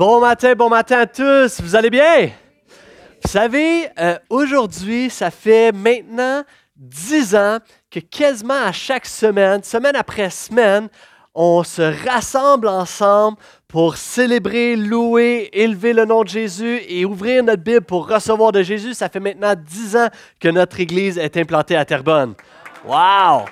Bon matin, bon matin à tous. Vous allez bien? Vous savez, euh, aujourd'hui, ça fait maintenant dix ans que quasiment à chaque semaine, semaine après semaine, on se rassemble ensemble pour célébrer, louer, élever le nom de Jésus et ouvrir notre Bible pour recevoir de Jésus. Ça fait maintenant dix ans que notre Église est implantée à Terrebonne. Wow!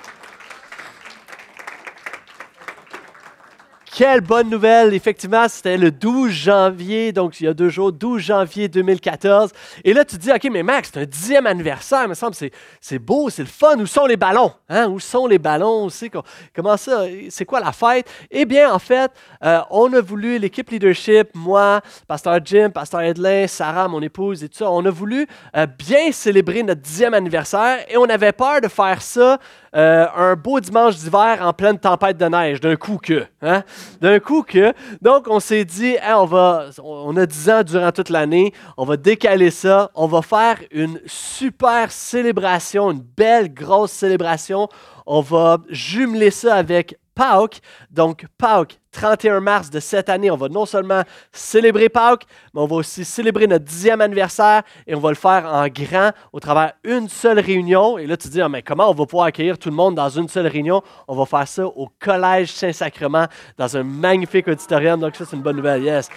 Quelle bonne nouvelle! Effectivement, c'était le 12 janvier, donc il y a deux jours, 12 janvier 2014. Et là, tu te dis, OK, mais Max, c'est un dixième anniversaire, il me semble, c'est, beau, c'est le fun. Où sont les ballons? Hein? Où sont les ballons? C'est, comment ça? C'est quoi la fête? Eh bien, en fait, euh, on a voulu, l'équipe leadership, moi, Pasteur Jim, Pasteur Edlin, Sarah, mon épouse et tout ça, on a voulu euh, bien célébrer notre dixième anniversaire et on avait peur de faire ça euh, un beau dimanche d'hiver en pleine tempête de neige, d'un coup que. Hein? D'un coup que. Donc, on s'est dit, on, va, on a 10 ans durant toute l'année, on va décaler ça, on va faire une super célébration, une belle grosse célébration. On va jumeler ça avec Pâques. Donc, Pâques, 31 mars de cette année, on va non seulement célébrer Pâques, mais on va aussi célébrer notre dixième anniversaire et on va le faire en grand au travers une seule réunion. Et là, tu te dis, ah, mais comment on va pouvoir accueillir tout le monde dans une seule réunion? On va faire ça au Collège Saint-Sacrement dans un magnifique auditorium. Donc, ça, c'est une bonne nouvelle. Yes.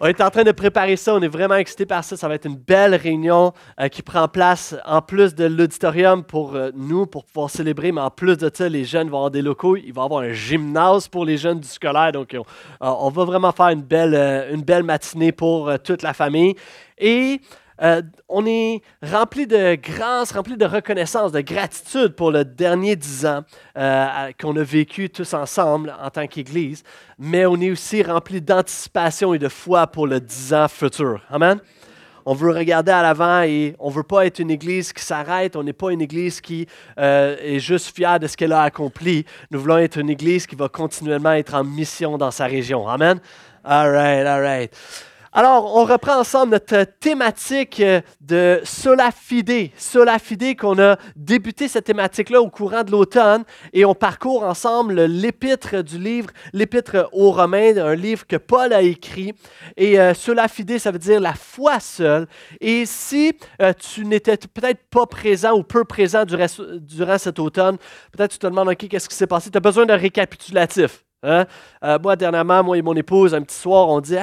On est en train de préparer ça, on est vraiment excités par ça. Ça va être une belle réunion euh, qui prend place en plus de l'auditorium pour euh, nous, pour pouvoir célébrer. Mais en plus de ça, les jeunes vont avoir des locaux. Il va y avoir un gymnase pour les jeunes du scolaire. Donc, on, va vraiment faire une belle, euh, une belle matinée pour toute la famille. Et euh, on est rempli de grâce, rempli de reconnaissance, de gratitude pour le dernier dix ans euh, qu'on a vécu tous ensemble en tant qu'Église, mais on est aussi rempli d'anticipation et de foi pour le dix ans futur. Amen? On veut regarder à l'avant et on ne veut pas être une église qui s'arrête. On n'est pas une église qui euh, est juste fière de ce qu'elle a accompli. Nous voulons être une église qui va continuellement être en mission dans sa région. Amen? All right, all right. Alors, on reprend ensemble notre thématique euh, de Sola Fide. Sola Fide, qu'on a débuté cette thématique-là au courant de l'automne et on parcourt ensemble l'épître du livre, l'épître aux Romains, un livre que Paul a écrit. Et euh, Sola Fide, ça veut dire la foi seule. Et si euh, tu n'étais peut-être pas présent ou peu présent durant, durant cet automne, peut-être tu te demandes, OK, qu'est-ce qui s'est passé? Tu as besoin d'un récapitulatif. Hein? Euh, moi, dernièrement, moi et mon épouse, un petit soir, on dit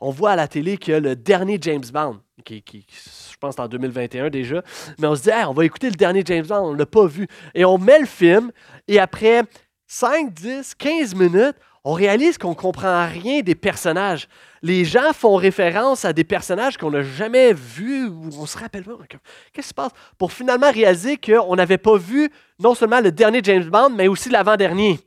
on voit à la télé que le dernier James Bond, qui, je pense en 2021 déjà, mais on se dit on va écouter le dernier James Bond, on ne l'a pas vu. Et on met le film, et après 5, 10, 15 minutes, on réalise qu'on ne comprend rien des personnages. Les gens font référence à des personnages qu'on n'a jamais vus ou on se rappelle pas. Qu'est-ce qui se passe? Pour finalement réaliser qu'on n'avait pas vu non seulement le dernier James Bond, mais aussi l'avant-dernier.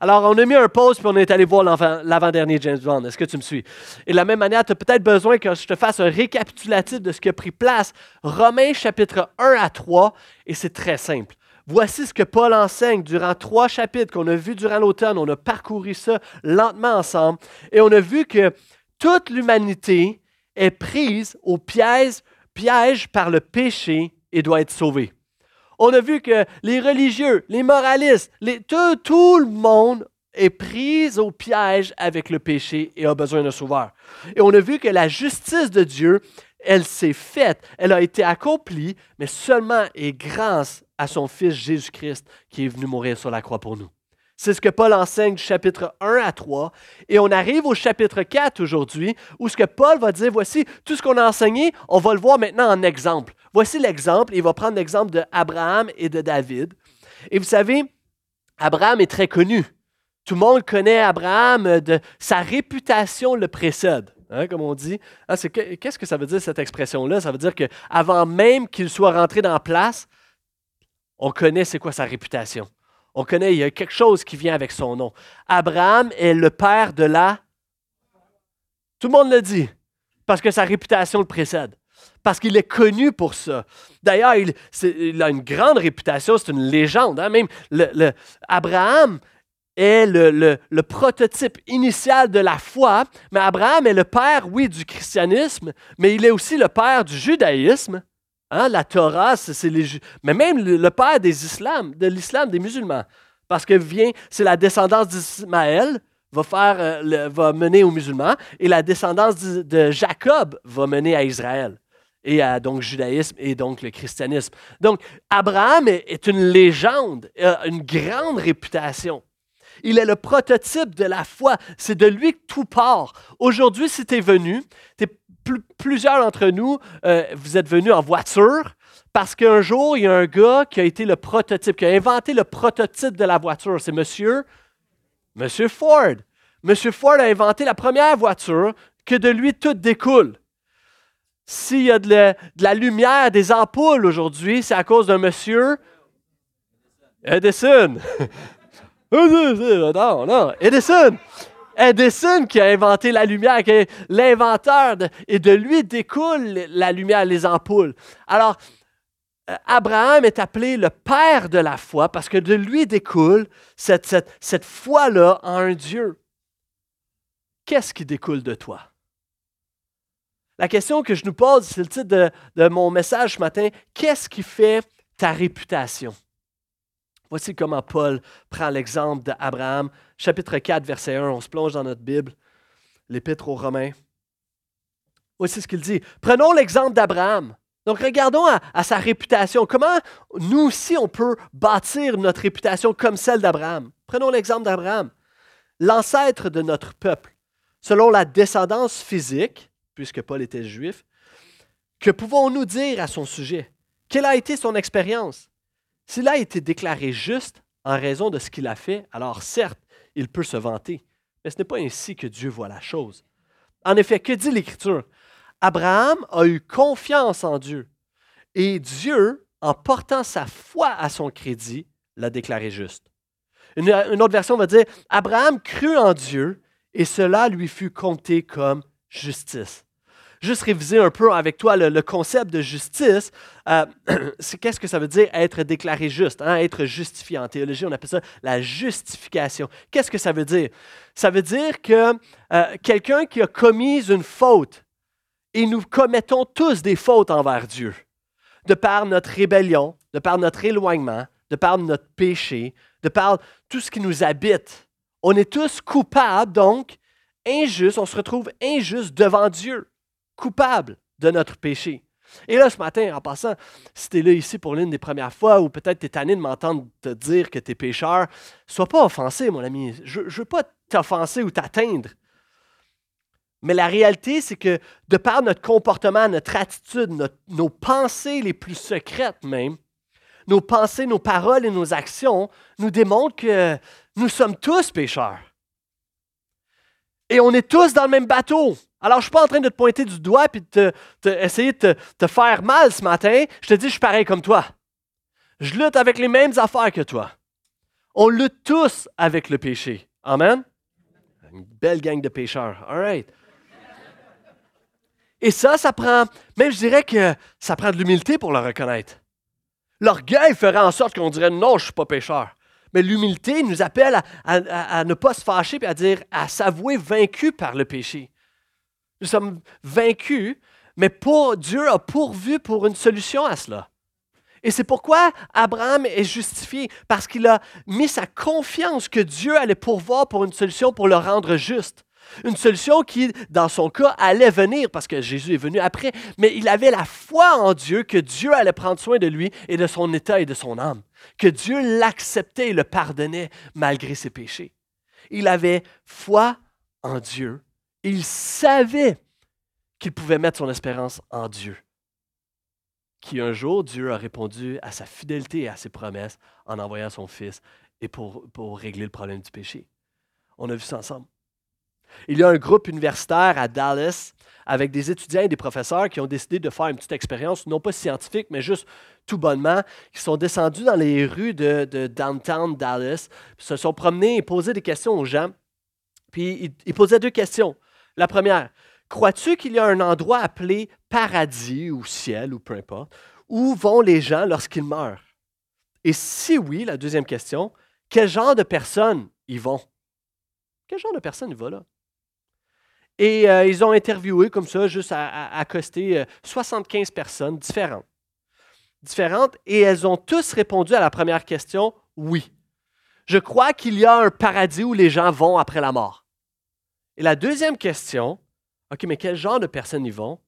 Alors, on a mis un pause puis on est allé voir l'avant-dernier James Bond. Est-ce que tu me suis? Et de la même manière, tu as peut-être besoin que je te fasse un récapitulatif de ce qui a pris place. Romains chapitre 1 à 3, et c'est très simple. Voici ce que Paul enseigne durant trois chapitres qu'on a vus durant l'automne. On a parcouru ça lentement ensemble et on a vu que toute l'humanité est prise au piège, par le péché et doit être sauvée. On a vu que les religieux, les moralistes, tout, tout le monde est pris au piège avec le péché et a besoin d'un sauveur. Et on a vu que la justice de Dieu, elle s'est faite, elle a été accomplie, mais seulement et grâce à son Fils Jésus-Christ qui est venu mourir sur la croix pour nous. C'est ce que Paul enseigne du chapitre 1 à 3. Et on arrive au chapitre 4 aujourd'hui, où ce que Paul va dire, voici tout ce qu'on a enseigné, on va le voir maintenant en exemple. Voici l'exemple. Il va prendre l'exemple d'Abraham et de David. Et vous savez, Abraham est très connu. Tout le monde connaît Abraham, sa réputation le précède. Hein, comme on dit. Ah, qu'est-ce que ça veut dire cette expression-là? Ça veut dire qu'avant même qu'il soit rentré dans la place, on connaît c'est quoi sa réputation. On connaît, il y a quelque chose qui vient avec son nom. Abraham est le père de la... Tout le monde le dit, parce que sa réputation le précède. Parce qu'il est connu pour ça. D'ailleurs, il, a une grande réputation, c'est une légende. Hein. Même le, Abraham est le, prototype initial de la foi, mais Abraham est le père, oui, du christianisme, mais il est aussi le père du judaïsme. Hein, la Torah, c'est les mais même le, père des islams, de l'islam des musulmans, parce que vient, c'est la descendance d'Ismaël, va, faire, euh, va mener aux musulmans et la descendance de, Jacob va mener à Israël et à donc judaïsme et donc le christianisme. Donc Abraham est, une légende, a une grande réputation. Il est le prototype de la foi. C'est de lui que tout part. Aujourd'hui, si tu es venu, plusieurs d'entre nous, euh, vous êtes venus en voiture parce qu'un jour, il y a un gars qui a été le prototype, qui a inventé le prototype de la voiture. C'est monsieur, monsieur Ford. Monsieur Ford a inventé la première voiture que de lui tout découle. S'il y a de la, lumière, des ampoules aujourd'hui, c'est à cause d'un monsieur Edison. non, non, Edison. Edison qui a inventé la lumière, qui est l'inventeur, et de lui découle la lumière, les ampoules. Alors, euh, Abraham est appelé le père de la foi parce que de lui découle cette, cette foi-là en un Dieu. Qu'est-ce qui découle de toi? La question que je nous pose, c'est le titre de, mon message ce matin. Qu'est-ce qui fait ta réputation? Voici comment Paul prend l'exemple d'Abraham, chapitre 4, verset 1. On se plonge dans notre Bible, l'Épître aux Romains. Voici ce qu'il dit. Prenons l'exemple d'Abraham. Donc, regardons à, sa réputation. Comment nous aussi, on peut bâtir notre réputation comme celle d'Abraham? Prenons l'exemple d'Abraham, l'ancêtre de notre peuple. Selon la descendance physique, puisque Paul était juif, que pouvons-nous dire à son sujet? Quelle a été son expérience? S'il a été déclaré juste en raison de ce qu'il a fait, alors certes, il peut se vanter, mais ce n'est pas ainsi que Dieu voit la chose. En effet, que dit l'Écriture? Abraham a eu confiance en Dieu, et Dieu, en portant sa foi à son crédit, l'a déclaré juste. Une, une, autre version va dire, Abraham crut en Dieu, et cela lui fut compté comme justice juste réviser un peu avec toi le, concept de justice. Euh, qu'est-ce que ça veut dire être déclaré juste, hein? être justifié. En théologie, on appelle ça la justification. Qu'est-ce que ça veut dire? Ça veut dire que euh, quelqu'un qui a commis une faute, et nous commettons tous des fautes envers Dieu, de par notre rébellion, de par notre éloignement, de par notre péché, de par tout ce qui nous habite. On est tous coupables, donc injustes, on se retrouve injustes devant Dieu coupable de notre péché. Et là, ce matin, en passant, si tu es là ici pour l'une des premières fois, ou peut-être tu es tanné de m'entendre te dire que tu es pécheur, sois pas offensé, mon ami. Je ne veux pas t'offenser ou t'atteindre. Mais la réalité, c'est que de par notre comportement, notre attitude, nos pensées les plus secrètes même, nos pensées, nos paroles et nos actions nous démontrent que nous sommes tous pécheurs. Et on est tous dans le même bateau. Alors, je ne suis pas en train de te pointer du doigt et de essayer de te, faire mal ce matin. Je te dis, je suis pareil comme toi. Je lutte avec les mêmes affaires que toi. On lutte tous avec le péché. Amen? Une belle gang de pécheurs. All right. Et ça, ça prend, même je dirais que ça prend de l'humilité pour le reconnaître. L'orgueil ferait en sorte qu'on dirait non, je ne suis pas pécheur. Mais l'humilité nous appelle à, ne pas se fâcher et à dire, à s'avouer vaincu par le péché. Nous sommes vaincus, mais Dieu a pourvu pour une solution à cela. Et c'est pourquoi Abraham est justifié, parce qu'il a mis sa confiance que Dieu allait pourvoir pour une solution pour le rendre juste. Une solution qui, dans son cas, allait venir, parce que Jésus est venu après, mais il avait la foi en Dieu que Dieu allait prendre soin de lui et de son état et de son âme, que Dieu l'acceptait et le pardonnait malgré ses péchés. Il avait foi en Dieu il savait qu'il pouvait mettre son espérance en Dieu. Qui un jour, Dieu a répondu à sa fidélité et à ses promesses en envoyant son Fils et pour, pour régler le problème du péché. On a vu ça ensemble. Il y a un groupe universitaire à Dallas avec des étudiants et des professeurs qui ont décidé de faire une petite expérience, non pas scientifique, mais juste tout bonnement, qui sont descendus dans les rues de, downtown Dallas, se sont promenés et posé des questions aux gens. Puis ils posaient deux questions. La première, crois-tu qu'il y a un endroit appelé paradis ou ciel ou peu importe, où vont les gens lorsqu'ils meurent? Et si oui, la deuxième question, quel genre de personnes y vont? Quel genre de personnes y vont là? Et euh, ils ont interviewé comme ça, juste à, accoster 75 euh, personnes différentes. Différentes, et elles ont tous répondu à la première question, oui. Je crois qu'il y a un paradis où les gens vont après la mort. Et la deuxième question, OK, mais quel genre de personnes y vont?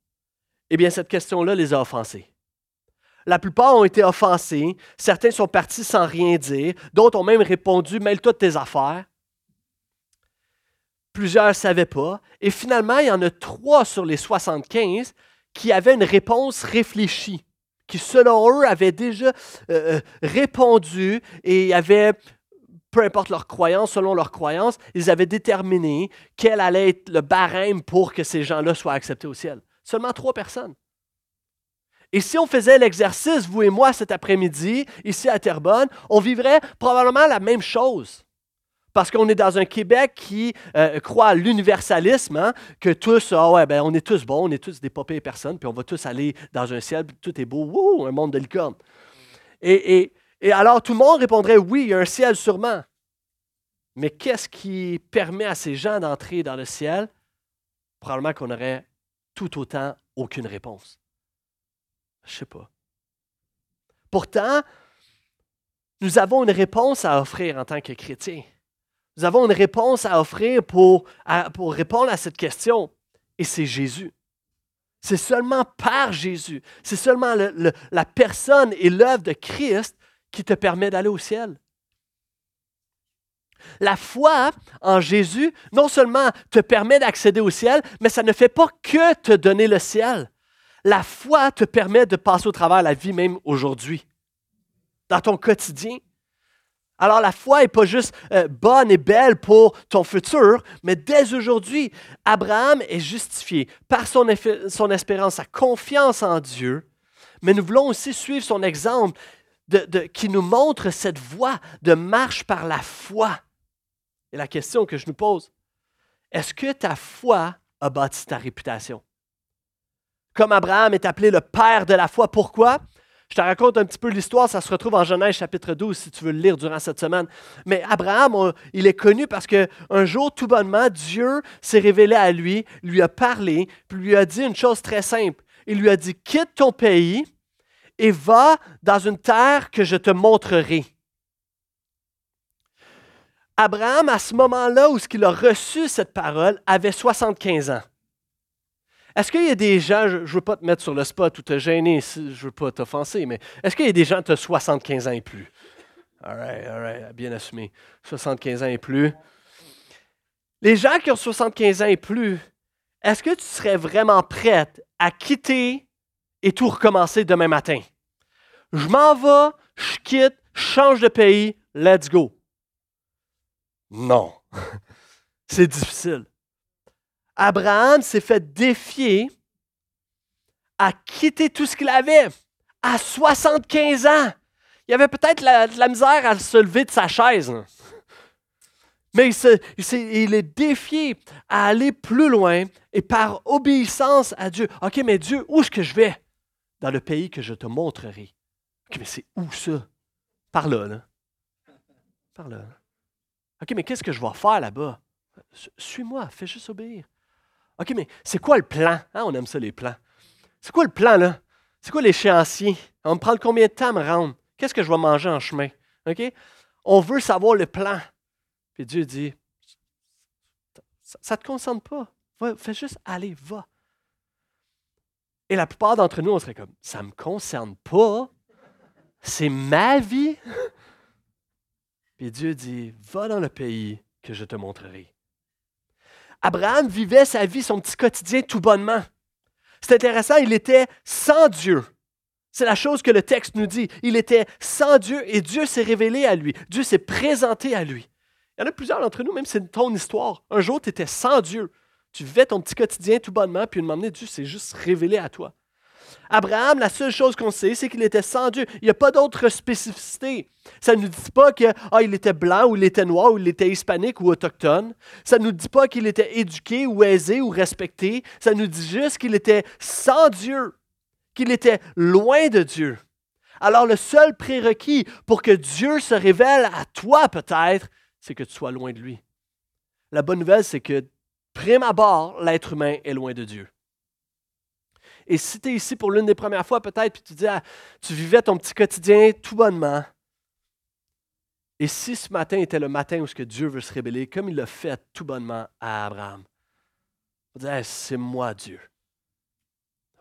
Eh bien, cette question-là les a offensés. La plupart ont été offensés, certains sont partis sans rien dire, d'autres ont même répondu Mêle-toi de tes affaires. Plusieurs ne savaient pas. Et finalement, il y en a trois sur les 75 qui avaient une réponse réfléchie, qui selon eux avaient déjà euh, euh, répondu et avaient, peu importe leur croyance, selon leur croyance, ils avaient déterminé quel allait être le barème pour que ces gens-là soient acceptés au ciel. Seulement trois personnes. Et si on faisait l'exercice, vous et moi, cet après-midi, ici à Terrebonne, on vivrait probablement la même chose. Parce qu'on est dans un Québec qui euh, croit à l'universalisme, hein, que tous, ah ouais, ben, on est tous bons, on est tous des popées personnes, puis on va tous aller dans un ciel, tout est beau, un monde de licorne. Et, alors tout le monde répondrait oui, il y a un ciel sûrement. Mais qu'est-ce qui permet à ces gens d'entrer dans le ciel? Probablement qu'on aurait tout autant aucune réponse. Je sais pas. Pourtant, nous avons une réponse à offrir en tant que chrétiens. Nous avons une réponse à offrir pour, répondre à cette question, et c'est Jésus. C'est seulement par Jésus, c'est seulement la personne et l'œuvre de Christ qui te permet d'aller au ciel. La foi en Jésus non seulement te permet d'accéder au ciel, mais ça ne fait pas que te donner le ciel. La foi te permet de passer au travers la vie même aujourd'hui, dans ton quotidien. Alors la foi n'est pas juste euh, bonne et belle pour ton futur, mais dès aujourd'hui, Abraham est justifié par son, son espérance, sa confiance en Dieu, mais nous voulons aussi suivre son exemple qui nous montre cette voie de marche par la foi. Et la question que je nous pose, est-ce que ta foi a bâti ta réputation? comme Abraham est appelé le père de la foi. Pourquoi? Je te raconte un petit peu l'histoire, ça se retrouve en Genèse chapitre 12 si tu veux le lire durant cette semaine. Mais Abraham, il est connu parce qu'un jour, tout bonnement, Dieu s'est révélé à lui, lui a parlé, puis lui a dit une chose très simple. Il lui a dit, quitte ton pays et va dans une terre que je te montrerai. Abraham, à ce moment-là où il a reçu cette parole, avait 75 ans. Est-ce qu'il y a des gens, je ne veux pas te mettre sur le spot ou te gêner, je ne veux pas t'offenser, mais est-ce qu'il y a des gens qui ont 75 ans et plus? All right, all right, bien assumé. 75 ans et plus. Les gens qui ont 75 ans et plus, est-ce que tu serais vraiment prête à quitter et tout recommencer demain matin? Je m'en vais, je quitte, je change de pays, let's go. Non, c'est difficile. Abraham s'est fait défier à quitter tout ce qu'il avait à 75 ans. Il avait peut-être la, la, misère à se lever de sa chaise. Mais il, est défié à aller plus loin et par obéissance à Dieu. OK, mais Dieu, où est-ce que je vais? Dans le pays que je te montrerai. OK, mais c'est où ça? Par là, là. Par là. OK, mais qu'est-ce que je vais faire là-bas? Suis-moi, fais juste obéir. OK, mais c'est quoi le plan? Hein, on aime ça, les plans. C'est quoi le plan, là? C'est quoi l'échéancier? On me prendre combien de temps à me rendre? Qu'est-ce que je vais manger en chemin? OK? On veut savoir le plan. Puis Dieu dit, ça ne te concerne pas. fais juste aller, va. Et la plupart d'entre nous, on serait comme, ça ne me concerne pas. C'est ma vie. Puis Dieu dit, va dans le pays que je te montrerai. Abraham vivait sa vie, son petit quotidien tout bonnement. C'est intéressant, il était sans Dieu. C'est la chose que le texte nous dit. Il était sans Dieu et Dieu s'est révélé à lui. Dieu s'est présenté à lui. Il y en a plusieurs d'entre nous, même c'est ton histoire. Un jour, tu étais sans Dieu. Tu vivais ton petit quotidien tout bonnement, puis une moment Dieu s'est juste révélé à toi. Abraham, la seule chose qu'on sait, c'est qu'il était sans Dieu. Il n'y a pas d'autre spécificité. Ça ne nous dit pas qu'il ah, était blanc ou il était noir ou il était hispanique ou autochtone. Ça ne nous dit pas qu'il était éduqué ou aisé ou respecté. Ça nous dit juste qu'il était sans Dieu, qu'il était loin de Dieu. Alors le seul prérequis pour que Dieu se révèle à toi peut-être, c'est que tu sois loin de lui. La bonne nouvelle, c'est que, prime abord, l'être humain est loin de Dieu. Et si tu es ici pour l'une des premières fois, peut-être, puis tu dis, ah, tu vivais ton petit quotidien tout bonnement. Et si ce matin était le matin où ce que Dieu veut se révéler, comme il l'a fait tout bonnement à Abraham, On dire, c'est moi Dieu.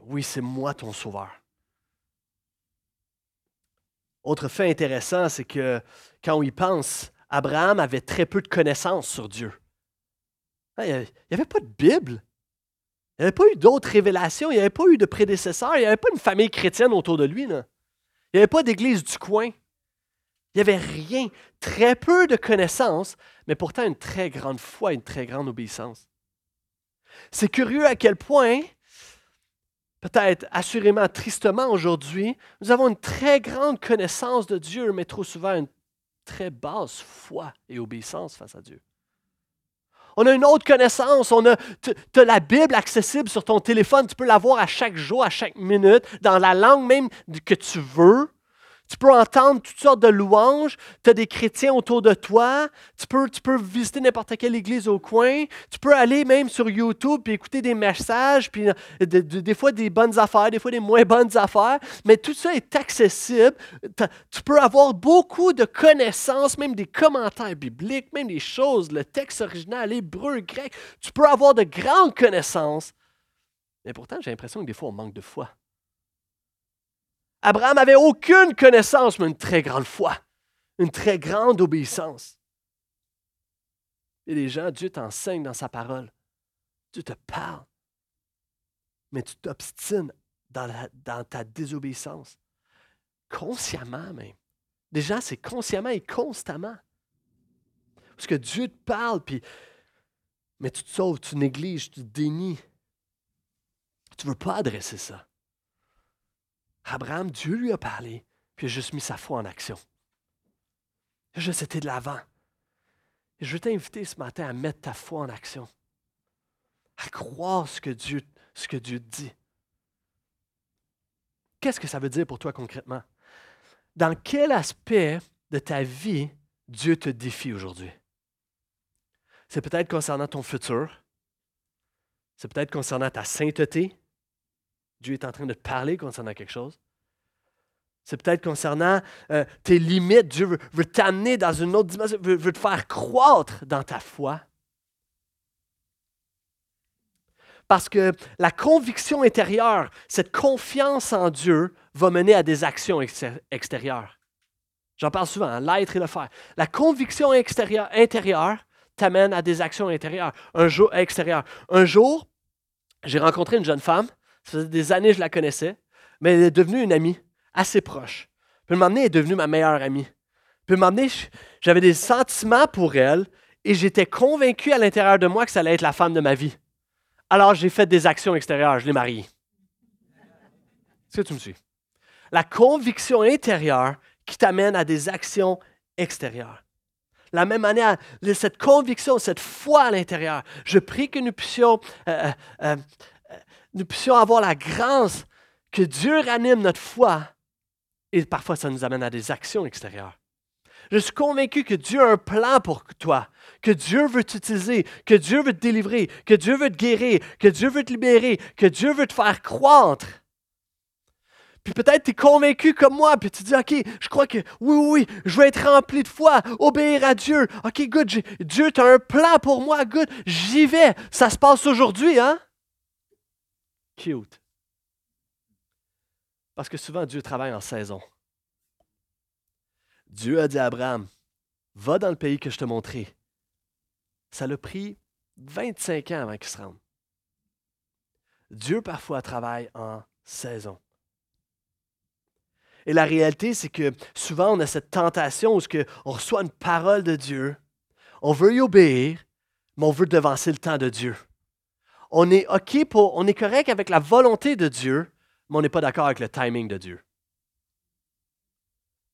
Oui, c'est moi ton sauveur. Autre fait intéressant, c'est que quand on y pense, Abraham avait très peu de connaissances sur Dieu. Il n'y avait pas de Bible. Il n'y avait pas eu d'autres révélations. Il n'y avait pas eu de prédécesseurs. Il n'y avait pas une famille chrétienne autour de lui. Il n'y avait pas d'église du coin. Il n'y avait rien. Très peu de connaissances, mais pourtant une très grande foi, une très grande obéissance. C'est curieux à quel point peut-être assurément tristement aujourd'hui, nous avons une très grande connaissance de Dieu, mais trop souvent une très basse foi et obéissance face à Dieu. On a une autre connaissance, on a, tu la Bible accessible sur ton téléphone, tu peux la voir à chaque jour, à chaque minute, dans la langue même que tu veux. Tu peux entendre toutes sortes de louanges. Tu as des chrétiens autour de toi. Tu peux, tu peux visiter n'importe quelle église au coin. Tu peux aller même sur YouTube et écouter des messages, puis euh, des fois des bonnes affaires, des fois des moins bonnes affaires. Mais tout ça est accessible. Tu peux avoir beaucoup de connaissances, même des commentaires bibliques, même des choses, le texte original, hébreu, grec. Tu peux avoir de grandes connaissances. Mais pourtant, j'ai l'impression que des fois, on manque de foi. Abraham n'avait aucune connaissance, mais une très grande foi, une très grande obéissance. Et les gens, Dieu t'enseigne dans sa parole. Dieu te parle. Mais tu t'obstines dans, ta désobéissance. Consciemment même. Déjà, c'est consciemment et constamment. Parce que Dieu te parle, mais tu te sauves, tu négliges, tu te dénies. Tu ne veux pas adresser ça. Abraham, Dieu lui a parlé, puis il a juste mis sa foi en action. Il a juste de l'avant. Je veux t'inviter ce matin à mettre ta foi en action, à croire ce que Dieu, ce que Dieu dit. Qu'est-ce que ça veut dire pour toi concrètement? Dans quel aspect de ta vie Dieu te défie aujourd'hui? C'est peut-être concernant ton futur. C'est peut-être concernant ta sainteté, Dieu est en train de parler concernant quelque chose. C'est peut-être concernant euh, tes limites. Dieu veut, t'amener dans une autre dimension, veut, te faire croître dans ta foi. Parce que la conviction intérieure, cette confiance en Dieu, va mener à des actions extérieures. J'en parle souvent, hein, l'être et le faire. La conviction intérieure t'amène à des actions intérieures, un jour, extérieures. Un jour, j'ai rencontré une jeune femme ça faisait des années que je la connaissais, mais elle est devenue une amie assez proche. Puis un moment elle est devenue ma meilleure amie. Puis un moment j'avais des sentiments pour elle et j'étais convaincu à l'intérieur de moi que ça allait être la femme de ma vie. Alors j'ai fait des actions extérieures, je l'ai mariée. Est-ce que tu me suis? La conviction intérieure qui t'amène à des actions extérieures. La même manière, cette conviction, cette foi à l'intérieur. Je prie que nous puissions euh, euh, euh, nous puissions avoir la grâce que Dieu ranime notre foi. Et parfois, ça nous amène à des actions extérieures. Je suis convaincu que Dieu a un plan pour toi, que Dieu veut t'utiliser, que Dieu veut te délivrer, que Dieu veut te guérir, que Dieu veut te libérer, que Dieu veut te faire croître. Puis peut-être tu es convaincu comme moi, puis tu dis, OK, je crois que oui, oui, je veux être rempli de foi, obéir à Dieu. OK, good, Dieu, tu as un plan pour moi, good, j'y vais. Ça se passe aujourd'hui, hein? Parce que souvent, Dieu travaille en saison. Dieu a dit à Abraham, va dans le pays que je te montrerai. Ça l'a pris 25 ans avant qu'il se rende. Dieu parfois travaille en saison. Et la réalité, c'est que souvent, on a cette tentation où on reçoit une parole de Dieu, on veut y obéir, mais on veut devancer le temps de Dieu on est OK pour, on est correct avec la volonté de Dieu, mais on n'est pas d'accord avec le timing de Dieu.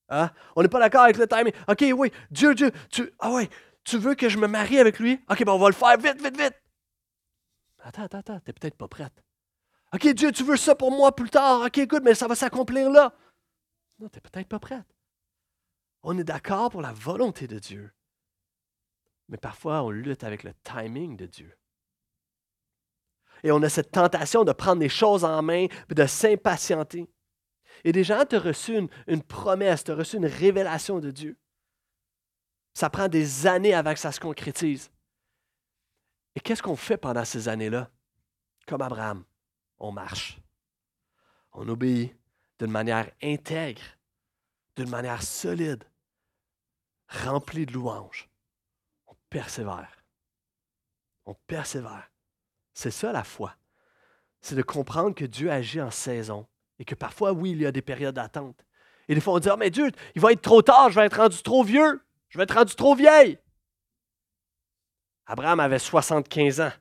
Hein? On n'est pas d'accord avec le timing. OK, oui, Dieu, Dieu, tu, ah ouais, tu veux que je me marie avec lui? OK, ben on va le faire vite, vite, vite. Attends, attends, attends, t'es peut-être pas prête. OK, Dieu, tu veux ça pour moi plus tard? OK, écoute, mais ça va s'accomplir là. Non, t'es peut-être pas prête. On est d'accord pour la volonté de Dieu. Mais parfois, on lutte avec le timing de Dieu. Et on a cette tentation de prendre les choses en main de s'impatienter. Et des gens t'ont reçu une, une promesse, t'ont reçu une révélation de Dieu. Ça prend des années avant que ça se concrétise. Et qu'est-ce qu'on fait pendant ces années-là? comme Abraham, on marche. On obéit d'une manière intègre, d'une manière solide, remplie de louanges. On persévère. On persévère. C'est ça la foi. C'est de comprendre que Dieu agit en saison et que parfois, oui, il y a des périodes d'attente. Et des fois, on dit, oh, mais Dieu, il va être trop tard, je vais être rendu trop vieux, je vais être rendu trop vieille. Abraham avait 75 ans.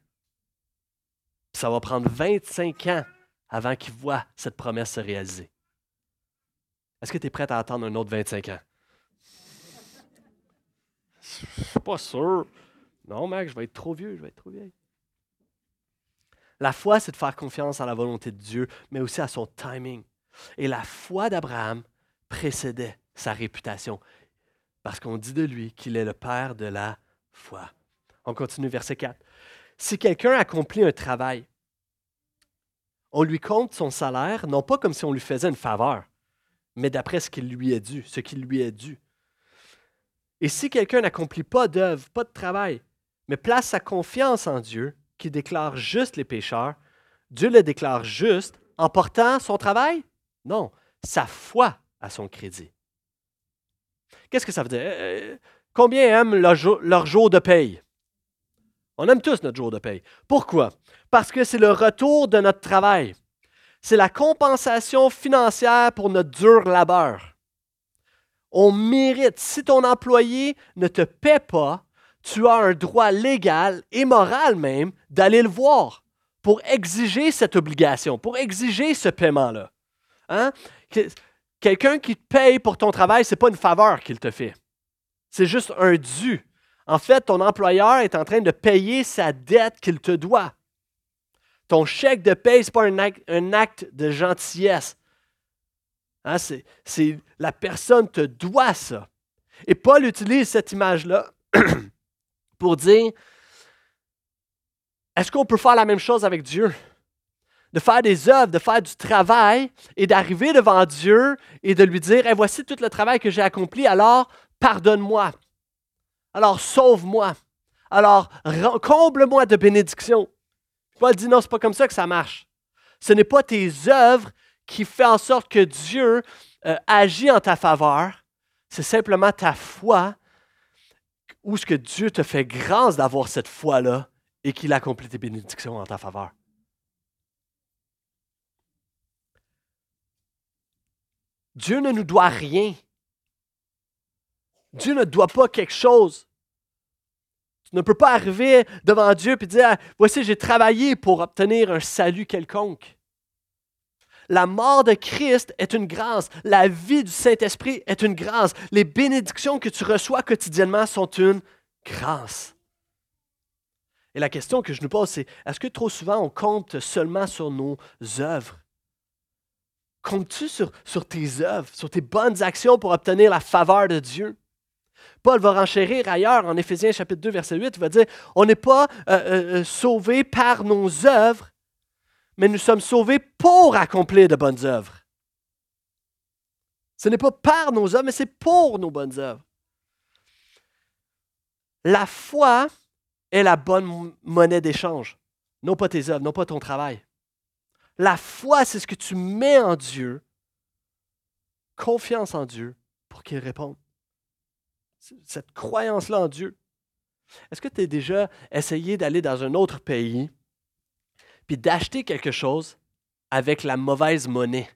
Ça va prendre 25 ans avant qu'il voit cette promesse se réaliser. Est-ce que tu es prêt à attendre un autre 25 ans? Je suis pas sûr. Non, mec, je vais être trop vieux, je vais être trop vieille. La foi, c'est de faire confiance à la volonté de Dieu, mais aussi à son timing. Et la foi d'Abraham précédait sa réputation, parce qu'on dit de lui qu'il est le père de la foi. On continue, verset 4. Si quelqu'un accomplit un travail, on lui compte son salaire, non pas comme si on lui faisait une faveur, mais d'après ce qu'il lui est dû, ce qui lui est dû. Et si quelqu'un n'accomplit pas d'œuvre, pas de travail, mais place sa confiance en Dieu, qui déclare juste les pécheurs, Dieu le déclare juste en portant son travail? Non, sa foi à son crédit. Qu'est-ce que ça veut dire? Euh, euh, combien aiment leur jour, leur jour de paye? On aime tous notre jour de paye. Pourquoi? Parce que c'est le retour de notre travail. C'est la compensation financière pour notre dur labeur. On mérite, si ton employé ne te paie pas, tu as un droit légal et moral même d'aller le voir pour exiger cette obligation, pour exiger ce paiement-là. Hein? Quelqu'un qui te paye pour ton travail, ce n'est pas une faveur qu'il te fait. C'est juste un dû. En fait, ton employeur est en train de payer sa dette qu'il te doit. Ton chèque de paye, ce n'est pas un acte, de gentillesse. Hein, c'est, la personne te doit ça. Et Paul utilise cette image-là pour dire, est-ce qu'on peut faire la même chose avec Dieu? De faire des œuvres, de faire du travail et d'arriver devant Dieu et de lui dire, voici tout le travail que j'ai accompli, alors pardonne-moi. Alors sauve-moi. Alors comble-moi de bénédictions. Paul dit non, ce n'est pas comme ça que ça marche. Ce n'est pas tes œuvres qui font en sorte que Dieu euh, agit en ta faveur. C'est simplement ta foi où ce que Dieu te fait grâce d'avoir cette foi-là et qu'il accomplit tes bénédictions en ta faveur. Dieu ne nous doit rien. Dieu ne doit pas quelque chose. Tu ne peux pas arriver devant Dieu et dire, voici, j'ai travaillé pour obtenir un salut quelconque. La mort de Christ est une grâce. La vie du Saint-Esprit est une grâce. Les bénédictions que tu reçois quotidiennement sont une grâce. Et la question que je nous pose, c'est est-ce que trop souvent on compte seulement sur nos œuvres? Comptes-tu sur, tes œuvres, sur tes bonnes actions pour obtenir la faveur de Dieu? Paul va renchérir ailleurs en Éphésiens chapitre 2, verset 8, il va dire, on n'est pas euh, euh, euh, sauvés par nos œuvres, mais nous sommes sauvés pour accomplir de bonnes œuvres. Ce n'est pas par nos œuvres, mais c'est pour nos bonnes œuvres. La foi est la bonne monnaie d'échange, non pas tes œuvres, non pas ton travail. La foi, c'est ce que tu mets en Dieu, confiance en Dieu pour qu'il réponde cette croyance-là en Dieu. Est-ce que tu as déjà essayé d'aller dans un autre pays puis d'acheter quelque chose avec la mauvaise monnaie?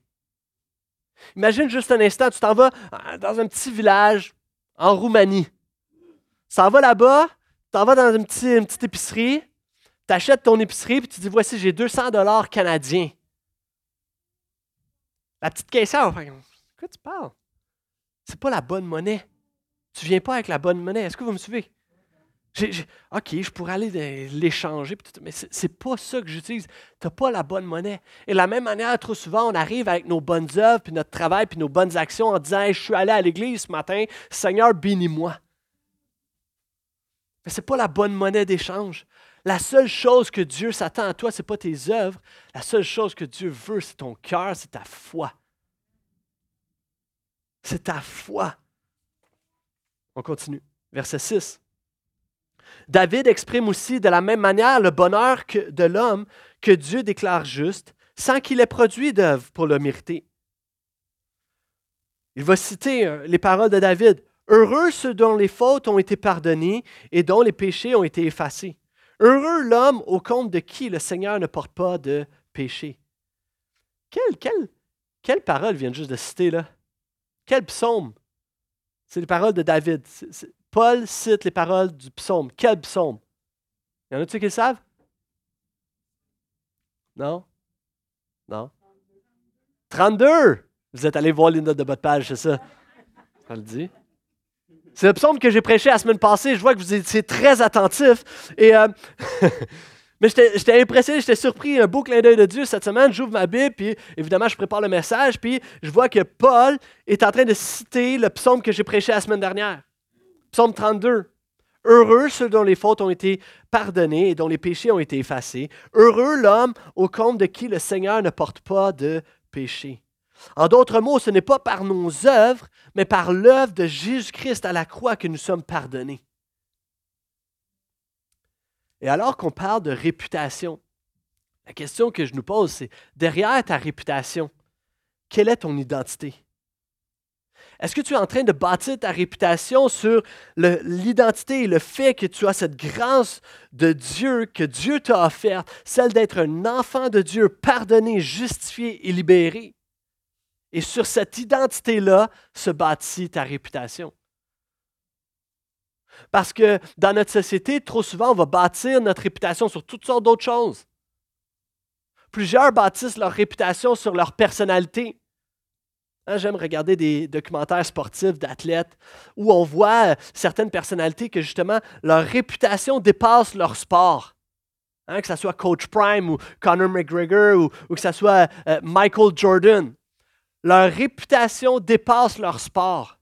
Imagine juste un instant, tu t'en vas euh, dans un petit village en Roumanie. Tu t'en vas là-bas, tu t'en vas dans une, petite, épicerie, tu achètes ton épicerie puis tu dis Voici, j'ai 200 dollars canadiens. La petite caissière Quoi tu parles? C'est pas la bonne monnaie. Tu viens pas avec la bonne monnaie. Est-ce que vous me suivez? OK, je pourrais aller l'échanger, mais ce n'est pas ça que j'utilise. Tu n'as pas la bonne monnaie. Et de la même manière, trop souvent, on arrive avec nos bonnes œuvres, puis notre travail, puis nos bonnes actions en disant Je suis allé à l'église ce matin, Seigneur, bénis-moi. Mais ce n'est pas la bonne monnaie d'échange. La seule chose que Dieu s'attend à toi, ce n'est pas tes œuvres. La seule chose que Dieu veut, c'est ton cœur, c'est ta foi. C'est ta foi. On continue. Verset 6. David exprime aussi de la même manière le bonheur de l'homme que Dieu déclare juste sans qu'il ait produit d'œuvre pour le mériter. Il va citer euh, les paroles de David. Heureux ceux dont les fautes ont été pardonnées et dont les péchés ont été effacés. Heureux l'homme au compte de qui le Seigneur ne porte pas de péché. Quelle, parole vient juste de citer là? Quel psaume? C'est les paroles de David. Paul cite les paroles du psaume. Quel psaume? Y en a-tu qui le savent? Non? Non? 32! Vous êtes allé voir les notes de votre page, c'est ça? Ça le dit. C'est le psaume que j'ai prêché la semaine passée. Je vois que vous étiez très attentifs. Et, euh, mais j'étais impressionné, j'étais surpris. Un beau clin d'œil de Dieu cette semaine. J'ouvre ma Bible, puis évidemment, je prépare le message. Puis je vois que Paul est en train de citer le psaume que j'ai prêché la semaine dernière. Psaume 32. Heureux ceux dont les fautes ont été pardonnées et dont les péchés ont été effacés. Heureux l'homme au compte de qui le Seigneur ne porte pas de péché. En d'autres mots, ce n'est pas par nos œuvres, mais par l'œuvre de Jésus-Christ à la croix que nous sommes pardonnés. Et alors qu'on parle de réputation, la question que je nous pose, c'est derrière ta réputation, quelle est ton identité? Est-ce que tu es en train de bâtir ta réputation sur l'identité et le fait que tu as cette grâce de Dieu que Dieu t'a offerte, celle d'être un enfant de Dieu, pardonné, justifié et libéré? Et sur cette identité-là se bâtit ta réputation. Parce que dans notre société, trop souvent, on va bâtir notre réputation sur toutes sortes d'autres choses. Plusieurs bâtissent leur réputation sur leur personnalité. Hein, j'aime regarder des documentaires sportifs d'athlètes où on voit certaines personnalités que justement leur réputation dépasse leur sport. Hein, que ce soit Coach Prime ou Conor McGregor ou, que ce soit euh, Michael Jordan. Leur réputation dépasse leur sport.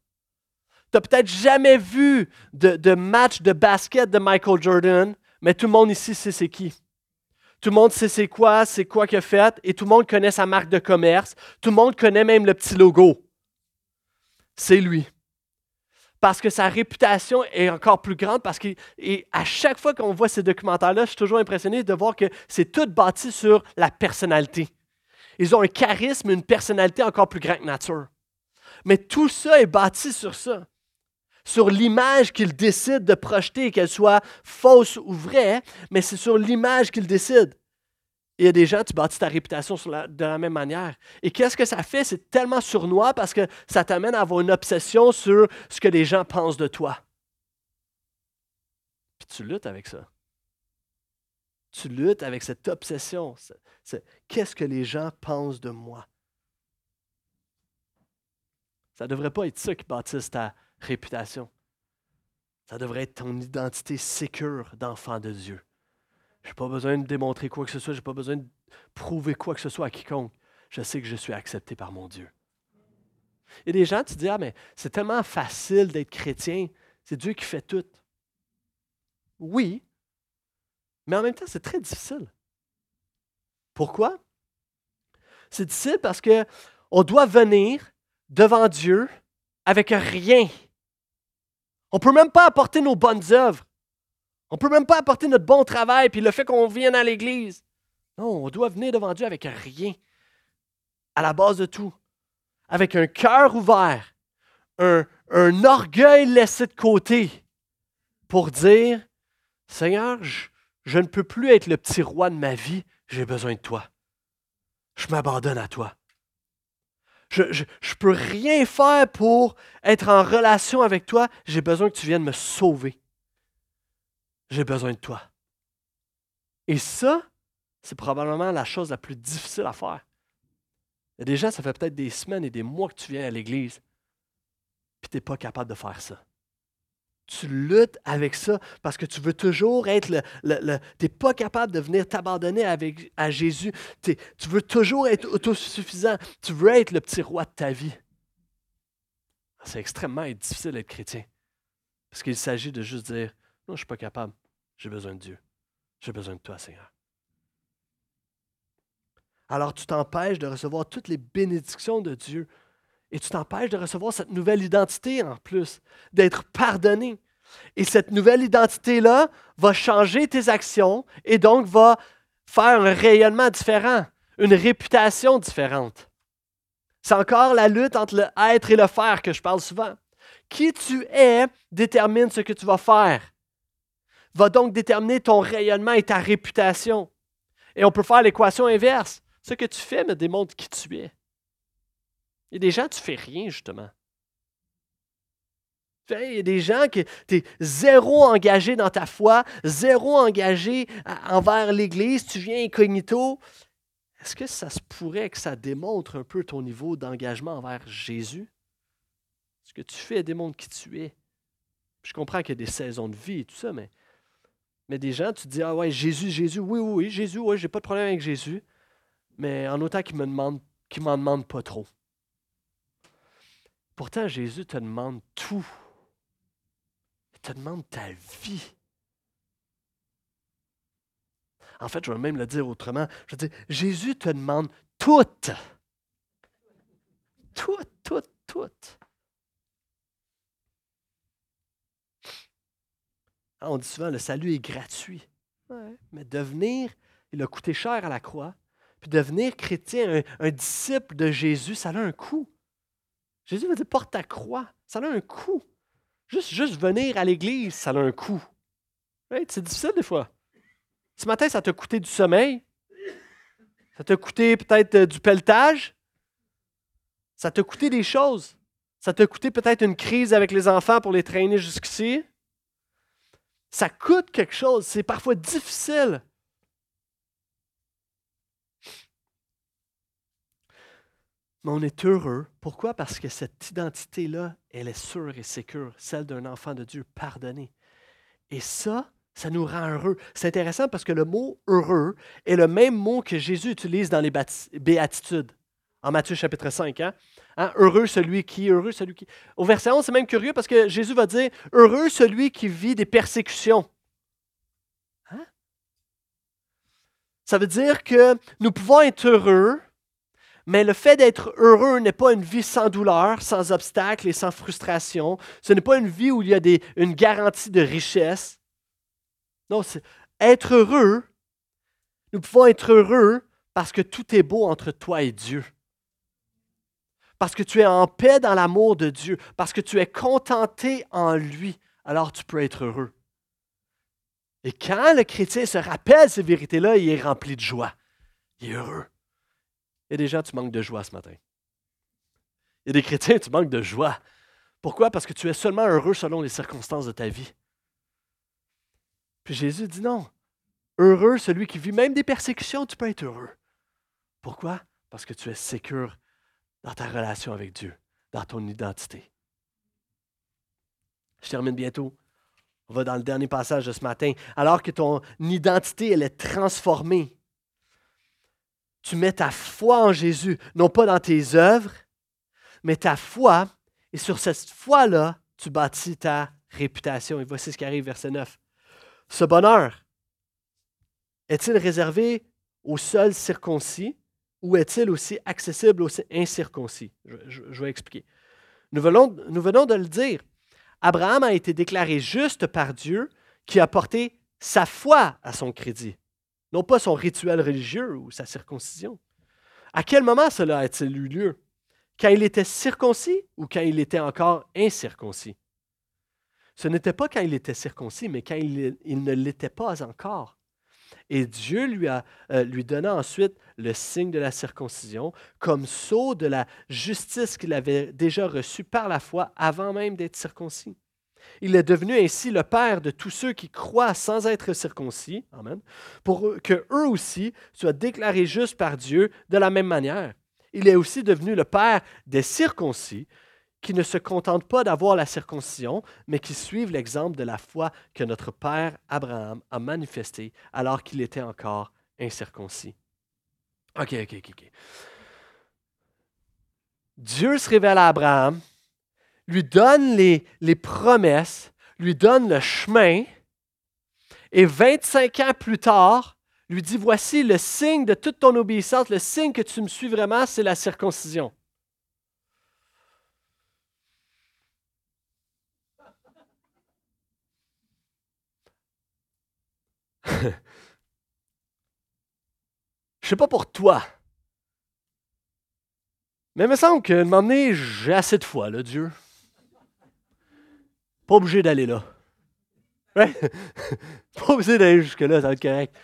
Tu n'as peut-être jamais vu de, match de basket de Michael Jordan, mais tout le monde ici sait c'est qui. Tout le monde sait c'est quoi, c'est quoi qu'il a fait, et tout le monde connaît sa marque de commerce. Tout le monde connaît même le petit logo. C'est lui. Parce que sa réputation est encore plus grande, parce qu'à chaque fois qu'on voit ces documentaires-là, je suis toujours impressionné de voir que c'est tout bâti sur la personnalité. Ils ont un charisme, une personnalité encore plus grande que nature. Mais tout ça est bâti sur ça. Sur l'image qu'ils décident de projeter, qu'elle soit fausse ou vraie, mais c'est sur l'image qu'ils décident. il y a des gens, tu bâtis ta réputation de la même manière. Et qu'est-ce que ça fait? C'est tellement sournois parce que ça t'amène à avoir une obsession sur ce que les gens pensent de toi. Puis tu luttes avec ça. Tu luttes avec cette obsession. Qu'est-ce que les gens pensent de moi? Ça ne devrait pas être ça qui bâtisse ta réputation. Ça devrait être ton identité sécure d'enfant de Dieu. Je n'ai pas besoin de démontrer quoi que ce soit, je n'ai pas besoin de prouver quoi que ce soit à quiconque. Je sais que je suis accepté par mon Dieu. Et des gens, tu dis, ah, mais c'est tellement facile d'être chrétien, c'est Dieu qui fait tout. Oui, mais en même temps, c'est très difficile. Pourquoi? C'est difficile parce qu'on doit venir devant Dieu avec rien. On ne peut même pas apporter nos bonnes œuvres. On ne peut même pas apporter notre bon travail, puis le fait qu'on vienne à l'Église. Non, on doit venir devant Dieu avec rien. À la base de tout. Avec un cœur ouvert, un, orgueil laissé de côté pour dire, Seigneur, je ne peux plus être le petit roi de ma vie, j'ai besoin de toi. Je m'abandonne à toi. Je ne peux rien faire pour être en relation avec toi. J'ai besoin que tu viennes me sauver. J'ai besoin de toi. Et ça, c'est probablement la chose la plus difficile à faire. Il y a des ça fait peut-être des semaines et des mois que tu viens à l'église, puis tu n'es pas capable de faire ça tu luttes avec ça parce que tu veux toujours être le. tu n'es pas capable de venir t'abandonner à Jésus. tu veux toujours être autosuffisant. Tu veux être le petit roi de ta vie. C'est extrêmement difficile d'être chrétien. Parce qu'il s'agit de juste dire Non, je ne suis pas capable. J'ai besoin de Dieu. J'ai besoin de toi, Seigneur. Alors tu t'empêches de recevoir toutes les bénédictions de Dieu et tu t'empêches de recevoir cette nouvelle identité en plus, d'être pardonné. Et cette nouvelle identité-là va changer tes actions et donc va faire un rayonnement différent, une réputation différente. C'est encore la lutte entre le être et le faire que je parle souvent. Qui tu es détermine ce que tu vas faire. Va donc déterminer ton rayonnement et ta réputation. Et on peut faire l'équation inverse. Ce que tu fais me démontre qui tu es. Il y a des gens, tu fais rien, justement. Il y a des gens qui tu es zéro engagé dans ta foi, zéro engagé envers l'Église, tu viens incognito. Est-ce que ça se pourrait que ça démontre un peu ton niveau d'engagement envers Jésus? Ce que tu fais démontre qui tu es. Je comprends qu'il y a des saisons de vie et tout ça, mais, mais des gens, tu te dis, ah ouais, Jésus, Jésus, oui, oui, Jésus, oui, j'ai pas de problème avec Jésus, mais en autant qu'il me m'en demande pas trop. Pourtant, Jésus te demande tout. Il te demande ta vie. En fait, je vais même le dire autrement. Je veux dire, Jésus te demande tout. Tout, tout, tout. Ah, on dit souvent, le salut est gratuit. Mais devenir, il a coûté cher à la croix. Puis devenir chrétien, un, disciple de Jésus, ça a un coût. Jésus va dire, porte ta croix. Ça a un coût. Juste, juste venir à l'église, ça a un coût. C'est difficile des fois. Ce matin, ça t'a coûté du sommeil. Ça t'a coûté peut-être euh, du pelletage. Ça t'a coûté des choses. Ça t'a coûté peut-être une crise avec les enfants pour les traîner jusqu'ici. Ça coûte quelque chose. C'est parfois difficile. Mais on est heureux. Pourquoi? Parce que cette identité-là, elle est sûre et sécure, celle d'un enfant de Dieu pardonné. Et ça, ça nous rend heureux. C'est intéressant parce que le mot heureux est le même mot que Jésus utilise dans les béatitudes, en Matthieu chapitre 5. Hein? hein? Heureux celui qui, heureux celui qui. Au verset 11, c'est même curieux parce que Jésus va dire Heureux celui qui vit des persécutions. Hein? Ça veut dire que nous pouvons être heureux, mais le fait d'être heureux n'est pas une vie sans douleur, sans obstacles et sans frustration. Ce n'est pas une vie où il y a une garantie de richesse. Non, c'est être heureux. Nous pouvons être heureux parce que tout est beau entre toi et Dieu. Parce que tu es en paix dans l'amour de Dieu. Parce que tu es contenté en lui. Alors tu peux être heureux. Et quand le chrétien se rappelle ces vérités-là, il est rempli de joie. Il est heureux. Il y a des gens, tu manques de joie ce matin. Il y a des chrétiens, tu manques de joie. Pourquoi? Parce que tu es seulement heureux selon les circonstances de ta vie. Puis Jésus dit non. Heureux celui qui vit même des persécutions, tu peux être heureux. Pourquoi? Parce que tu es sécure dans ta relation avec Dieu, dans ton identité. Je termine bientôt. On va dans le dernier passage de ce matin. Alors que ton identité, elle est transformée, tu mets ta foi en Jésus, non pas dans tes œuvres, mais ta foi, et sur cette foi-là, tu bâtis ta réputation. Et voici ce qui arrive, verset 9. Ce bonheur est-il réservé aux seuls circoncis ou est-il aussi accessible aux incirconcis? Je, vais expliquer. Nous venons, nous venons de le dire. Abraham a été déclaré juste par Dieu qui a porté sa foi à son crédit, non pas son rituel religieux ou sa circoncision. À quel moment cela a-t-il eu lieu? Quand il était circoncis ou quand il était encore incirconcis? Ce n'était pas quand il était circoncis, mais quand il, ne l'était pas encore. Et Dieu lui, euh, lui donna ensuite le signe de la circoncision comme sceau de la justice qu'il avait déjà reçue par la foi avant même d'être circoncis. Il est devenu ainsi le Père de tous ceux qui croient sans être circoncis, Amen, pour que eux aussi soient déclarés justes par Dieu de la même manière. Il est aussi devenu le Père des circoncis, qui ne se contentent pas d'avoir la circoncision, mais qui suivent l'exemple de la foi que notre Père Abraham a manifesté alors qu'il était encore incirconcis. OK, OK, OK, OK. Dieu se révèle à Abraham, lui donne les, promesses, lui donne le chemin, et 25 ans plus tard, lui dit, voici le signe de toute ton obéissance, le signe que tu me suis vraiment, c'est la circoncision. Je sais pas pour toi. Mais il me semble que de j'ai assez de foi, là, Dieu. Pas obligé d'aller là. Ouais? pas obligé d'aller jusque-là, ça va être correct.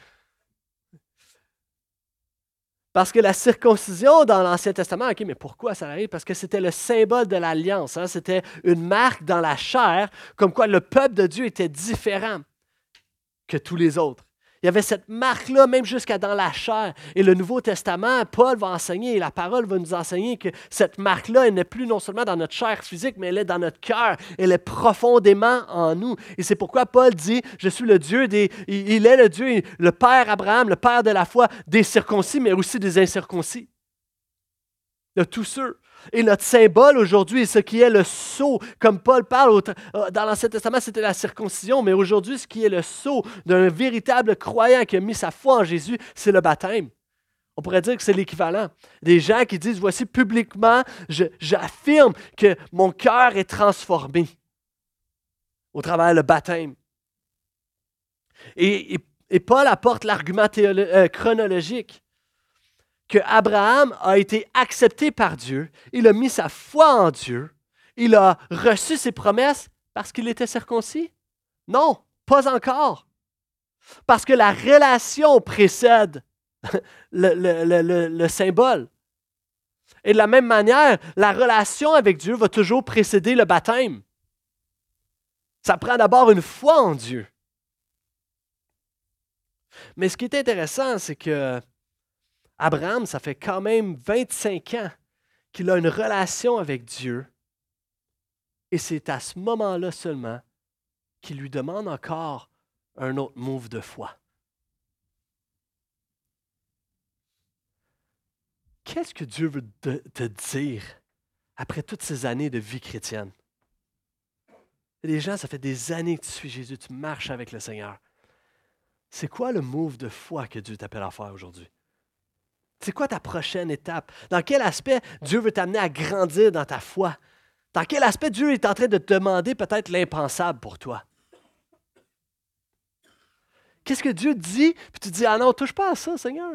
Parce que la circoncision dans l'Ancien Testament, OK, mais pourquoi ça arrive? Parce que c'était le symbole de l'alliance. Hein? C'était une marque dans la chair, comme quoi le peuple de Dieu était différent que tous les autres. Il y avait cette marque-là, même jusqu'à dans la chair. Et le Nouveau Testament, Paul va enseigner, la parole va nous enseigner que cette marque-là, elle n'est plus non seulement dans notre chair physique, mais elle est dans notre cœur. Elle est profondément en nous. Et c'est pourquoi Paul dit, je suis le Dieu des... Il est le Dieu, le Père Abraham, le Père de la foi, des circoncis, mais aussi des incirconcis. De tous ceux et notre symbole aujourd'hui, ce qui est le sceau, comme Paul parle euh, dans l'Ancien Testament, c'était la circoncision, mais aujourd'hui, ce qui est le sceau d'un véritable croyant qui a mis sa foi en Jésus, c'est le baptême. On pourrait dire que c'est l'équivalent. Des gens qui disent, voici publiquement, j'affirme que mon cœur est transformé au travers le baptême. Et, Paul apporte l'argument euh, chronologique que Abraham a été accepté par Dieu, il a mis sa foi en Dieu, il a reçu ses promesses parce qu'il était circoncis? Non, pas encore. Parce que la relation précède le, symbole. Et de la même manière, la relation avec Dieu va toujours précéder le baptême. Ça prend d'abord une foi en Dieu. Mais ce qui est intéressant, c'est que Abraham, ça fait quand même 25 ans qu'il a une relation avec Dieu. Et c'est à ce moment-là seulement qu'il lui demande encore un autre move de foi. Qu'est-ce que Dieu veut te dire après toutes ces années de vie chrétienne? Les gens, ça fait des années que tu suis Jésus, tu marches avec le Seigneur. C'est quoi le move de foi que Dieu t'appelle à faire aujourd'hui? C'est quoi ta prochaine étape? Dans quel aspect Dieu veut t'amener à grandir dans ta foi? Dans quel aspect Dieu est en train de te demander peut-être l'impensable pour toi? Qu'est-ce que Dieu dit? Puis tu dis, ah non, touche pas à ça, Seigneur.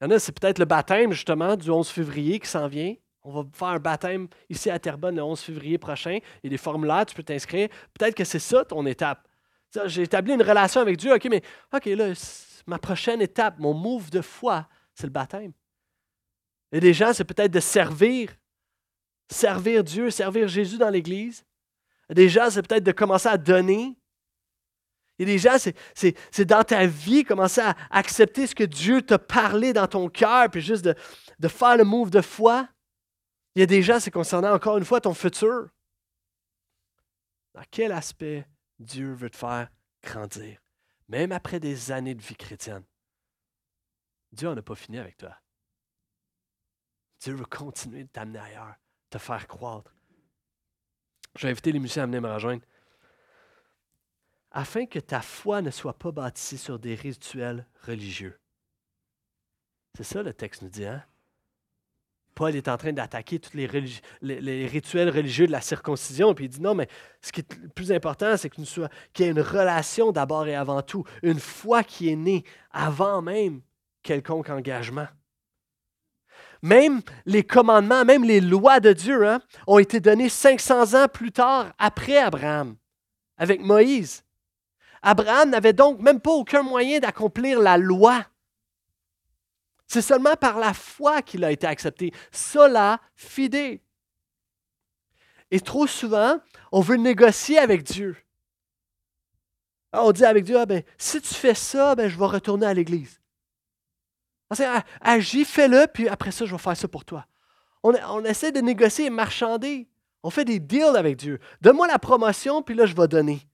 Il y en a, c'est peut-être le baptême, justement, du 11 février qui s'en vient. On va faire un baptême ici à Terrebonne le 11 février prochain. Il y a des formulaires, tu peux t'inscrire. Peut-être que c'est ça ton étape. J'ai établi une relation avec Dieu, OK, mais OK, là, ma prochaine étape, mon move de foi, c'est le baptême. Et des gens, c'est peut-être de servir, servir Dieu, servir Jésus dans l'Église. Des gens, c'est peut-être de commencer à donner. Et des gens, c'est dans ta vie, commencer à accepter ce que Dieu t'a parlé dans ton cœur, puis juste de, de faire le move de foi. Il y a des gens, c'est concernant encore une fois ton futur. Dans quel aspect Dieu veut te faire grandir? Même après des années de vie chrétienne, Dieu n'a pas fini avec toi. Dieu veut continuer de t'amener ailleurs, te faire croître. Je vais inviter les musiciens à venir me rejoindre. Afin que ta foi ne soit pas bâtie sur des rituels religieux. C'est ça le texte nous dit, hein? Paul est en train d'attaquer tous les, rituels religieux de la circoncision, puis il dit non, mais ce qui est le plus important, c'est qu'il y ait une relation d'abord et avant tout, une foi qui est née avant même quelconque engagement. Même les commandements, même les lois de Dieu hein, ont été données 500 ans plus tard, après Abraham, avec Moïse. Abraham n'avait donc même pas aucun moyen d'accomplir la loi. C'est seulement par la foi qu'il a été accepté. Cela fide. Et trop souvent, on veut négocier avec Dieu. On dit avec Dieu, ah ben, si tu fais ça, ben, je vais retourner à l'Église. Agis, fais-le, puis après ça, je vais faire ça pour toi. On, essaie de négocier et marchander. On fait des deals avec Dieu. Donne-moi la promotion, puis là, je vais donner.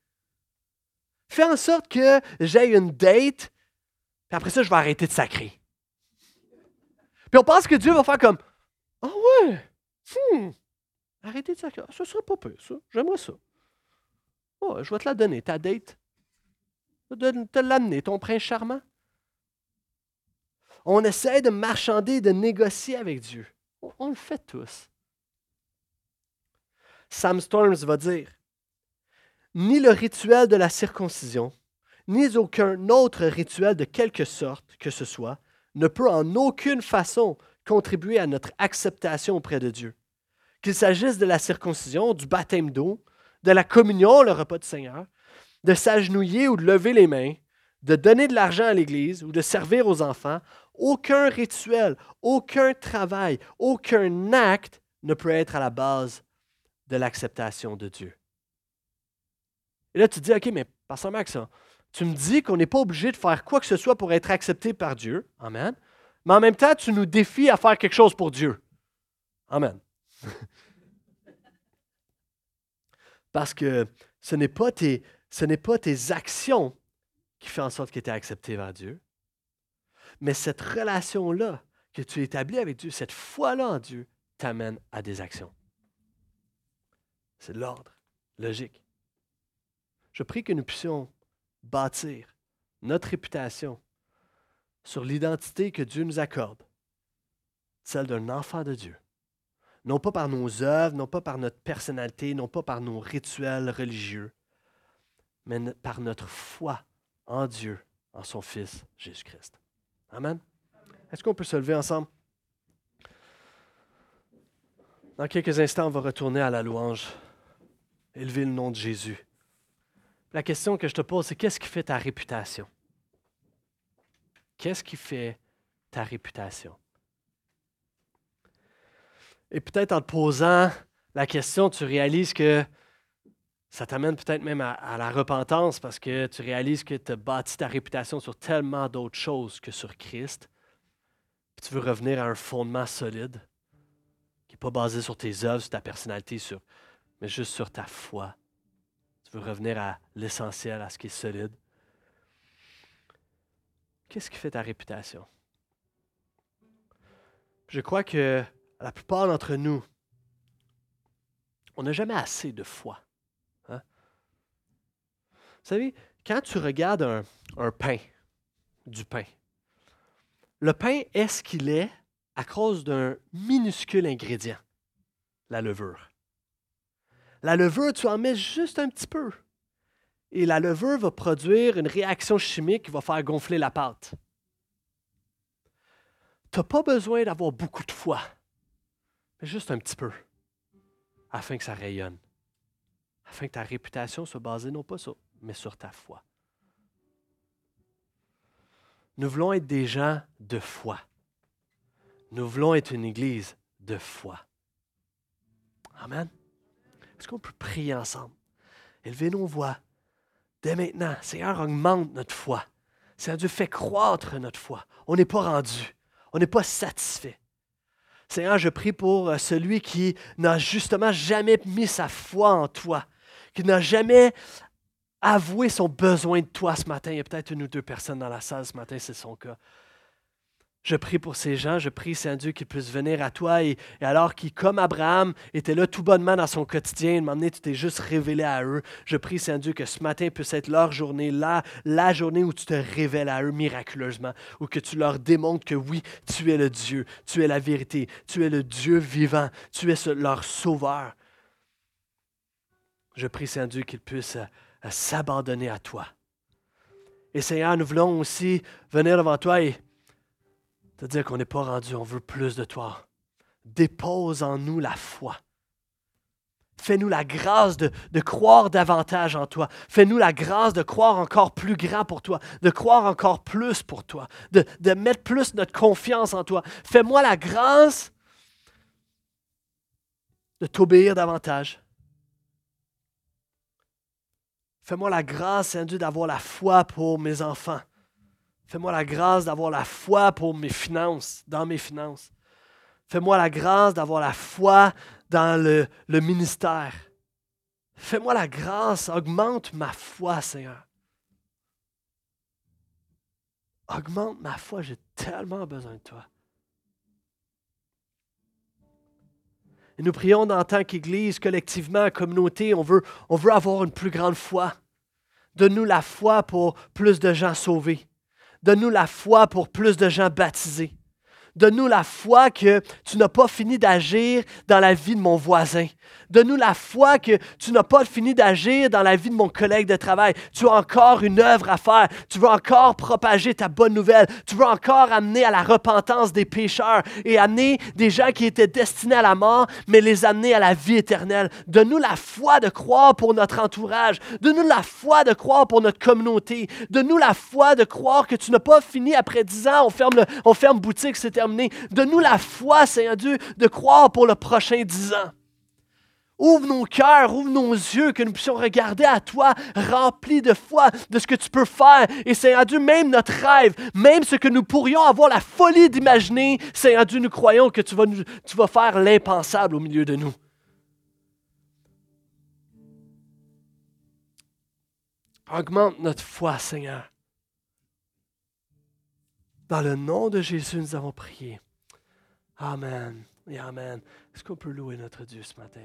Fais en sorte que j'ai une date, puis après ça, je vais arrêter de sacrer. Puis on pense que Dieu va faire comme Ah ouais, hmm, arrêtez de ça. Ce serait pas peu, ça. J'aimerais ça. Oh, je vais te la donner, ta date. De te l'amener, ton prince charmant. On essaie de marchander, de négocier avec Dieu. On, le fait tous. Sam Storms va dire Ni le rituel de la circoncision, ni aucun autre rituel de quelque sorte que ce soit ne peut en aucune façon contribuer à notre acceptation auprès de Dieu. Qu'il s'agisse de la circoncision, du baptême d'eau, de la communion, le repas du Seigneur, de s'agenouiller ou de lever les mains, de donner de l'argent à l'Église ou de servir aux enfants, aucun rituel, aucun travail, aucun acte ne peut être à la base de l'acceptation de Dieu. Et là, tu te dis, OK, mais Pasteur Max, tu me dis qu'on n'est pas obligé de faire quoi que ce soit pour être accepté par Dieu. Amen. Mais en même temps, tu nous défies à faire quelque chose pour Dieu. Amen. Parce que ce n'est pas tes, actions qui font en sorte que tu es accepté par Dieu, mais cette relation-là que tu établis avec Dieu, cette foi-là en Dieu, t'amène à des actions. C'est de l'ordre, logique. Je prie que nous puissions bâtir notre réputation sur l'identité que Dieu nous accorde, celle d'un enfant de Dieu. Non pas par nos œuvres, non pas par notre personnalité, non pas par nos rituels religieux, mais par notre foi en Dieu, en son Fils Jésus-Christ. Amen. Est-ce qu'on peut se lever ensemble? Dans quelques instants, on va retourner à la louange, élever le nom de Jésus. La question que je te pose, c'est qu'est-ce qui fait ta réputation? Qu'est-ce qui fait ta réputation? Et peut-être en te posant la question, tu réalises que ça t'amène peut-être même à, la repentance parce que tu réalises que tu as bâti ta réputation sur tellement d'autres choses que sur Christ. tu veux revenir à un fondement solide qui n'est pas basé sur tes œuvres, sur ta personnalité, mais juste sur ta foi. Tu veux revenir à l'essentiel, à ce qui est solide. Qu'est-ce qui fait ta réputation? Je crois que la plupart d'entre nous, on n'a jamais assez de foi. Vous savez, quand tu regardes un, pain, du pain, le pain est ce qu'il est à cause d'un minuscule ingrédient, la levure. La levure, tu en mets juste un petit peu. Et la levure va produire une réaction chimique qui va faire gonfler la pâte. Tu n'as pas besoin d'avoir beaucoup de foi, mais juste un petit peu, afin que ça rayonne, afin que ta réputation soit basée non pas sur mais sur ta foi. Nous voulons être des gens de foi. Nous voulons être une église de foi. Amen. Est-ce qu'on peut prier ensemble? Élever nos voix. Dès maintenant, Seigneur, augmente notre foi. Seigneur Dieu, fait croître notre foi. On n'est pas rendu. On n'est pas satisfait. Seigneur, je prie pour euh, celui qui n'a justement jamais mis sa foi en toi, qui n'a jamais avouer son besoin de toi ce matin. Il y a peut-être une ou deux personnes dans la salle ce matin, c'est son cas. Je prie pour ces gens, je prie, Saint-Dieu, qu'ils puissent venir à toi et, alors qu'ils, comme Abraham, étaient là tout bonnement dans son quotidien, donné, tu t'es juste révélé à eux. Je prie, Saint-Dieu, que ce matin puisse être leur journée, là, la journée où tu te révèles à eux miraculeusement, où que tu leur démontres que oui, tu es le Dieu, tu es la vérité, tu es le Dieu vivant, tu es leur sauveur. Je prie, Saint-Dieu, qu'ils puissent à s'abandonner à toi. Et Seigneur, nous voulons aussi venir devant toi et te dire qu'on n'est pas rendu, on veut plus de toi. Dépose en nous la foi. Fais-nous la grâce de, croire davantage en toi. Fais-nous la grâce de croire encore plus grand pour toi, de croire encore plus pour toi, de, de mettre plus notre confiance en toi. Fais-moi la grâce de t'obéir davantage. Fais-moi la grâce, Seigneur d'avoir la foi pour mes enfants. Fais-moi la grâce d'avoir la foi pour mes finances, dans mes finances. Fais-moi la grâce d'avoir la foi dans le, ministère. Fais-moi la grâce, augmente ma foi, Seigneur. Augmente ma foi, j'ai tellement besoin de toi. Et nous prions en tant qu'Église, collectivement, communauté, on veut, on veut avoir une plus grande foi. Donne-nous la foi pour plus de gens sauvés. Donne-nous la foi pour plus de gens baptisés. Donne-nous la foi que tu n'as pas fini d'agir dans la vie de mon voisin. Donne-nous la foi que tu n'as pas fini d'agir dans la vie de mon collègue de travail. Tu as encore une œuvre à faire. Tu veux encore propager ta bonne nouvelle. Tu veux encore amener à la repentance des pécheurs et amener des gens qui étaient destinés à la mort, mais les amener à la vie éternelle. Donne-nous la foi de croire pour notre entourage. Donne-nous la foi de croire pour notre communauté. Donne-nous la foi de croire que tu n'as pas fini après dix ans, on ferme, on ferme boutique, c'est terminé. Donne-nous la foi, Seigneur Dieu, de croire pour le prochain dix ans. Ouvre nos cœurs, ouvre nos yeux, que nous puissions regarder à toi remplis de foi de ce que tu peux faire. Et Seigneur Dieu, même notre rêve, même ce que nous pourrions avoir la folie d'imaginer, Seigneur Dieu, nous croyons que tu vas, tu vas faire l'impensable au milieu de nous. Augmente notre foi, Seigneur. Dans le nom de Jésus, nous avons prié. Amen et Amen. Est-ce qu'on peut louer notre Dieu ce matin?